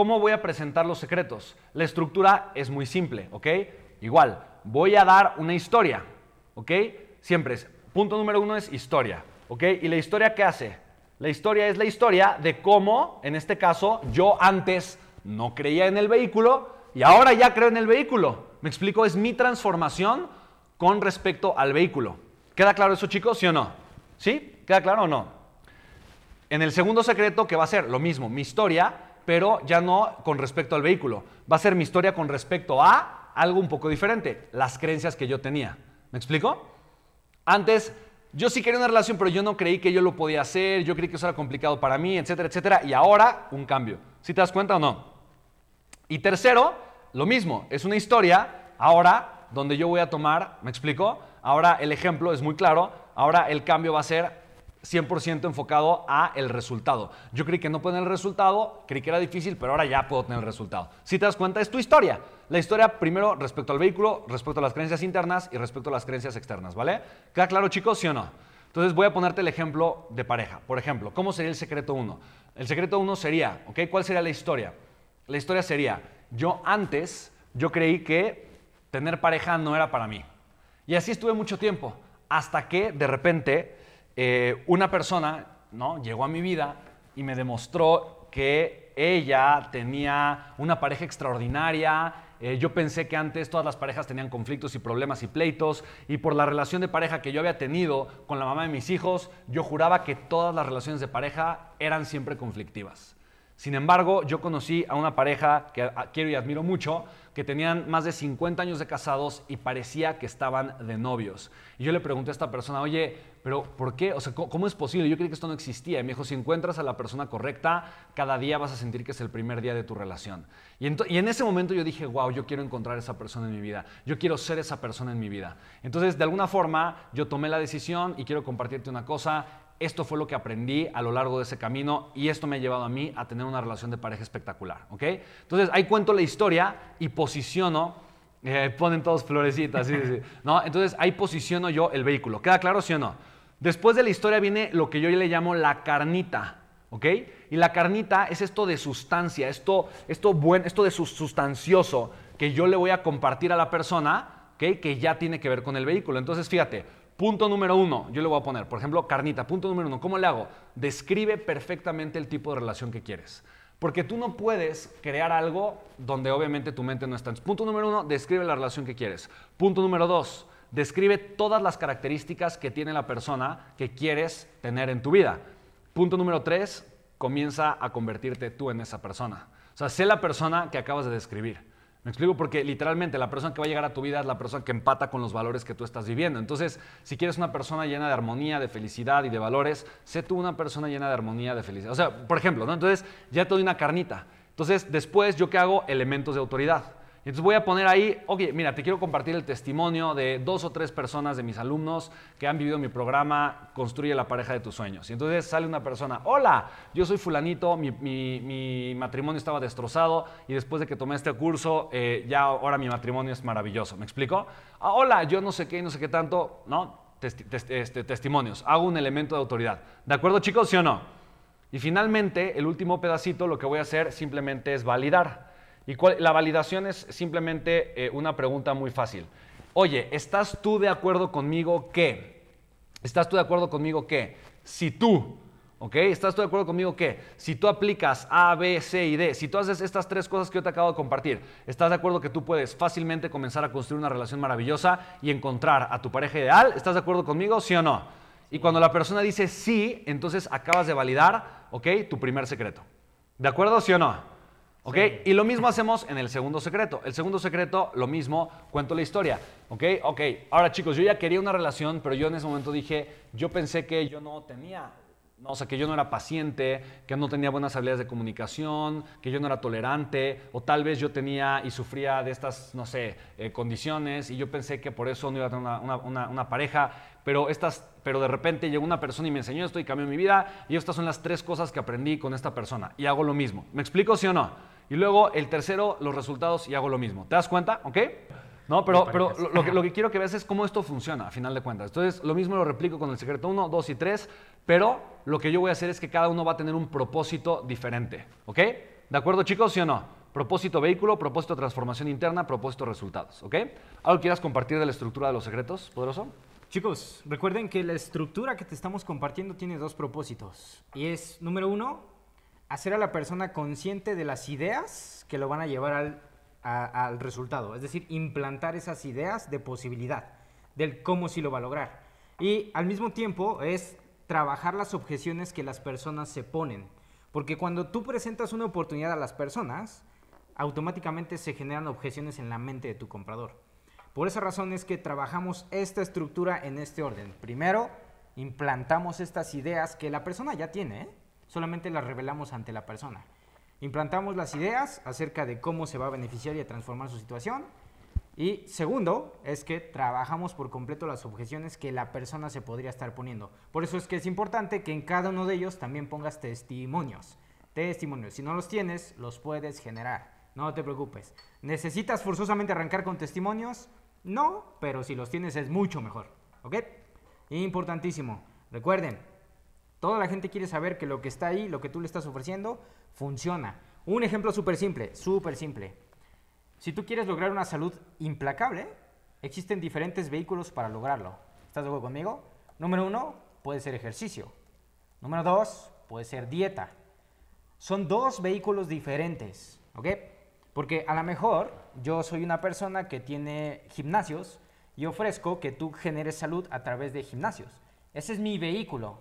¿cómo voy a presentar los secretos? La estructura es muy simple, ¿ok? Igual, voy a dar una historia, ¿ok? Siempre es, punto número uno es historia, ¿ok? ¿Y la historia qué hace? La historia es la historia de cómo, en este caso, yo antes no creía en el vehículo y ahora ya creo en el vehículo. ¿Me explico? Es mi transformación con respecto al vehículo. ¿Queda claro eso, chicos? ¿Sí o no? ¿Sí? ¿Queda claro o no? En el segundo secreto, que va a ser lo mismo, mi historia, pero ya no con respecto al vehículo. Va a ser mi historia con respecto a algo un poco diferente, las creencias que yo tenía. ¿Me explico? Antes, yo sí quería una relación, pero yo no creí que yo lo podía hacer, yo creí que eso era complicado para mí, etcétera, etcétera. Y ahora, un cambio. ¿Sí te das cuenta o no? Y tercero, lo mismo, es una historia, ahora, donde yo voy a tomar, ¿me explico? Ahora el ejemplo es muy claro, ahora el cambio va a ser 100% enfocado a el resultado. Yo creí que no puedo tener el resultado, creí que era difícil, pero ahora ya puedo tener el resultado. Si te das cuenta, es tu historia. La historia primero respecto al vehículo, respecto a las creencias internas y respecto a las creencias externas, ¿vale? ¿Queda claro, chicos, sí o no? Entonces voy a ponerte el ejemplo de pareja. Por ejemplo, ¿cómo sería el secreto 1? El secreto 1 sería, ¿ok? ¿Cuál sería la historia? La historia sería, yo antes, yo creí que tener pareja no era para mí. Y así estuve mucho tiempo, hasta que de repente eh, una persona ¿no? llegó a mi vida y me demostró que ella tenía una pareja extraordinaria. Eh, yo pensé que antes todas las parejas tenían conflictos y problemas y pleitos, y por la relación de pareja que yo había tenido con la mamá de mis hijos, yo juraba que todas las relaciones de pareja eran siempre conflictivas. Sin embargo, yo conocí a una pareja que quiero y admiro mucho, que tenían más de 50 años de casados y parecía que estaban de novios. Y yo le pregunté a esta persona, oye, pero ¿por qué? O sea, ¿cómo, es posible? Yo creí que esto no existía. Y me dijo, si encuentras a la persona correcta, cada día vas a sentir que es el primer día de tu relación. Y, y en ese momento yo dije, wow, yo quiero encontrar esa persona en mi vida. Yo quiero ser esa persona en mi vida. Entonces, de alguna forma, yo tomé la decisión y quiero compartirte una cosa esto fue lo que aprendí a lo largo de ese camino y esto me ha llevado a mí a tener una relación de pareja espectacular, ¿ok? Entonces ahí cuento la historia y posiciono, eh, ponen todos florecitas, sí, sí, ¿no? Entonces ahí posiciono yo el vehículo, ¿queda claro, sí o no? Después de la historia viene lo que yo le llamo la carnita, ¿ok? Y la carnita es esto de sustancia, esto, esto, buen, esto de sustancioso que yo le voy a compartir a la persona, ¿ok? Que ya tiene que ver con el vehículo. Entonces fíjate, Punto número uno, yo le voy a poner, por ejemplo, carnita. Punto número uno, ¿cómo le hago? Describe perfectamente el tipo de relación que quieres. Porque tú no puedes crear algo donde obviamente tu mente no está. Punto número uno, describe la relación que quieres. Punto número dos, describe todas las características que tiene la persona que quieres tener en tu vida. Punto número tres, comienza a convertirte tú en esa persona. O sea, sé la persona que acabas de describir. Me explico porque literalmente la persona que va a llegar a tu vida es la persona que empata con los valores que tú estás viviendo. Entonces, si quieres una persona llena de armonía, de felicidad y de valores, sé tú una persona llena de armonía, de felicidad. O sea, por ejemplo, ¿no? Entonces, ya te doy una carnita. Entonces, después, ¿yo qué hago? Elementos de autoridad. Entonces voy a poner ahí, ok, mira, te quiero compartir el testimonio de dos o tres personas de mis alumnos que han vivido mi programa Construye la pareja de tus sueños. Y entonces sale una persona, hola, yo soy fulanito, mi, matrimonio estaba destrozado y después de que tomé este curso, eh, ya ahora mi matrimonio es maravilloso. ¿Me explico? Ah, hola, yo no sé qué, no sé qué tanto, ¿no? este, testimonios. Hago un elemento de autoridad. ¿De acuerdo, chicos? ¿Sí o no? Y finalmente, el último pedacito, lo que voy a hacer simplemente es validar. Y la validación es simplemente eh, una pregunta muy fácil. Oye, ¿estás tú de acuerdo conmigo que? ¿Estás tú de acuerdo conmigo que? Si tú, ¿ok? ¿Estás tú de acuerdo conmigo que? Si tú aplicas A, B, C y D, si tú haces estas tres cosas que yo te acabo de compartir, ¿estás de acuerdo que tú puedes fácilmente comenzar a construir una relación maravillosa y encontrar a tu pareja ideal? ¿Estás de acuerdo conmigo? ¿Sí o no? Y cuando la persona dice sí, entonces acabas de validar, ¿ok? Tu primer secreto. ¿De acuerdo? ¿Sí o no? ¿Ok? Y lo mismo hacemos en el segundo secreto. El segundo secreto, lo mismo, cuento la historia. ¿Ok? Ok. Ahora chicos, yo ya quería una relación, pero yo en ese momento dije, yo pensé que yo no tenía, o sea, que yo no era paciente, que no tenía buenas habilidades de comunicación, que yo no era tolerante, o tal vez yo tenía y sufría de estas, no sé, eh, condiciones, y yo pensé que por eso no iba a tener una, una pareja, pero, estas, pero de repente llegó una persona y me enseñó esto y cambió mi vida, y estas son las tres cosas que aprendí con esta persona, y hago lo mismo. ¿Me explico sí o no? Y luego el tercero, los resultados y hago lo mismo. ¿Te das cuenta? ¿Ok? No, pero, pero lo, que, lo que quiero que veas es cómo esto funciona, a final de cuentas. Entonces, lo mismo lo replico con el secreto 1, 2 y 3, pero lo que yo voy a hacer es que cada uno va a tener un propósito diferente. ¿Ok? ¿De acuerdo, chicos? ¿Sí o no? Propósito vehículo, propósito transformación interna, propósito resultados. ¿Ok? ¿Algo quieras compartir de la estructura de los secretos, poderoso? Chicos, recuerden que la estructura que te estamos compartiendo tiene dos propósitos. Y es, número uno, hacer a la persona consciente de las ideas que lo van a llevar al, al resultado. Es decir, implantar esas ideas de posibilidad, del cómo sí lo va a lograr. Y al mismo tiempo es trabajar las objeciones que las personas se ponen. Porque cuando tú presentas una oportunidad a las personas, automáticamente se generan objeciones en la mente de tu comprador. Por esa razón es que trabajamos esta estructura en este orden. Primero, implantamos estas ideas que la persona ya tiene, solamente las revelamos ante la persona. Implantamos las ideas acerca de cómo se va a beneficiar y a transformar su situación. Y segundo, es que trabajamos por completo las objeciones que la persona se podría estar poniendo. Por eso es que es importante que en cada uno de ellos también pongas testimonios. Testimonios. Si no los tienes, los puedes generar. No te preocupes. ¿Necesitas forzosamente arrancar con testimonios? No, pero si los tienes es mucho mejor. ¿Ok? Importantísimo. Recuerden, toda la gente quiere saber que lo que está ahí, lo que tú le estás ofreciendo, funciona. Un ejemplo súper simple, súper simple. Si tú quieres lograr una salud implacable, existen diferentes vehículos para lograrlo. ¿Estás de acuerdo conmigo? Número uno, puede ser ejercicio. Número dos, puede ser dieta. Son dos vehículos diferentes, ¿ok? Porque a lo mejor yo soy una persona que tiene gimnasios y ofrezco que tú generes salud a través de gimnasios. Ese es mi vehículo.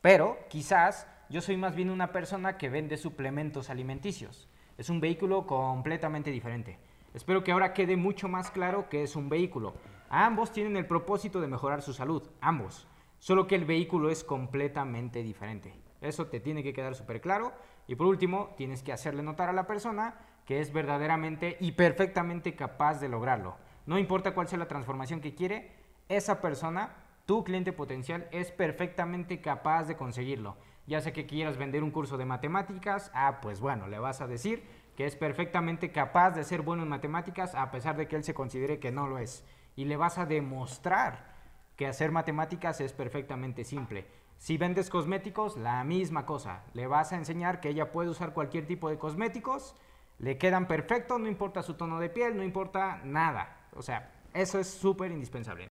Pero quizás yo soy más bien una persona que vende suplementos alimenticios. Es un vehículo completamente diferente. Espero que ahora quede mucho más claro que es un vehículo. Ambos tienen el propósito de mejorar su salud, ambos. Solo que el vehículo es completamente diferente. Eso te tiene que quedar súper claro. Y por último, tienes que hacerle notar a la persona que es verdaderamente y perfectamente capaz de lograrlo. No importa cuál sea la transformación que quiere, esa persona, tu cliente potencial, es perfectamente capaz de conseguirlo. Ya sea que quieras vender un curso de matemáticas, ah, pues bueno, le vas a decir que es perfectamente capaz de ser bueno en matemáticas a pesar de que él se considere que no lo es. Y le vas a demostrar que hacer matemáticas es perfectamente simple. Si vendes cosméticos, la misma cosa. Le vas a enseñar que ella puede usar cualquier tipo de cosméticos le quedan perfectos, no importa su tono de piel, no importa nada. O sea, eso es súper indispensable.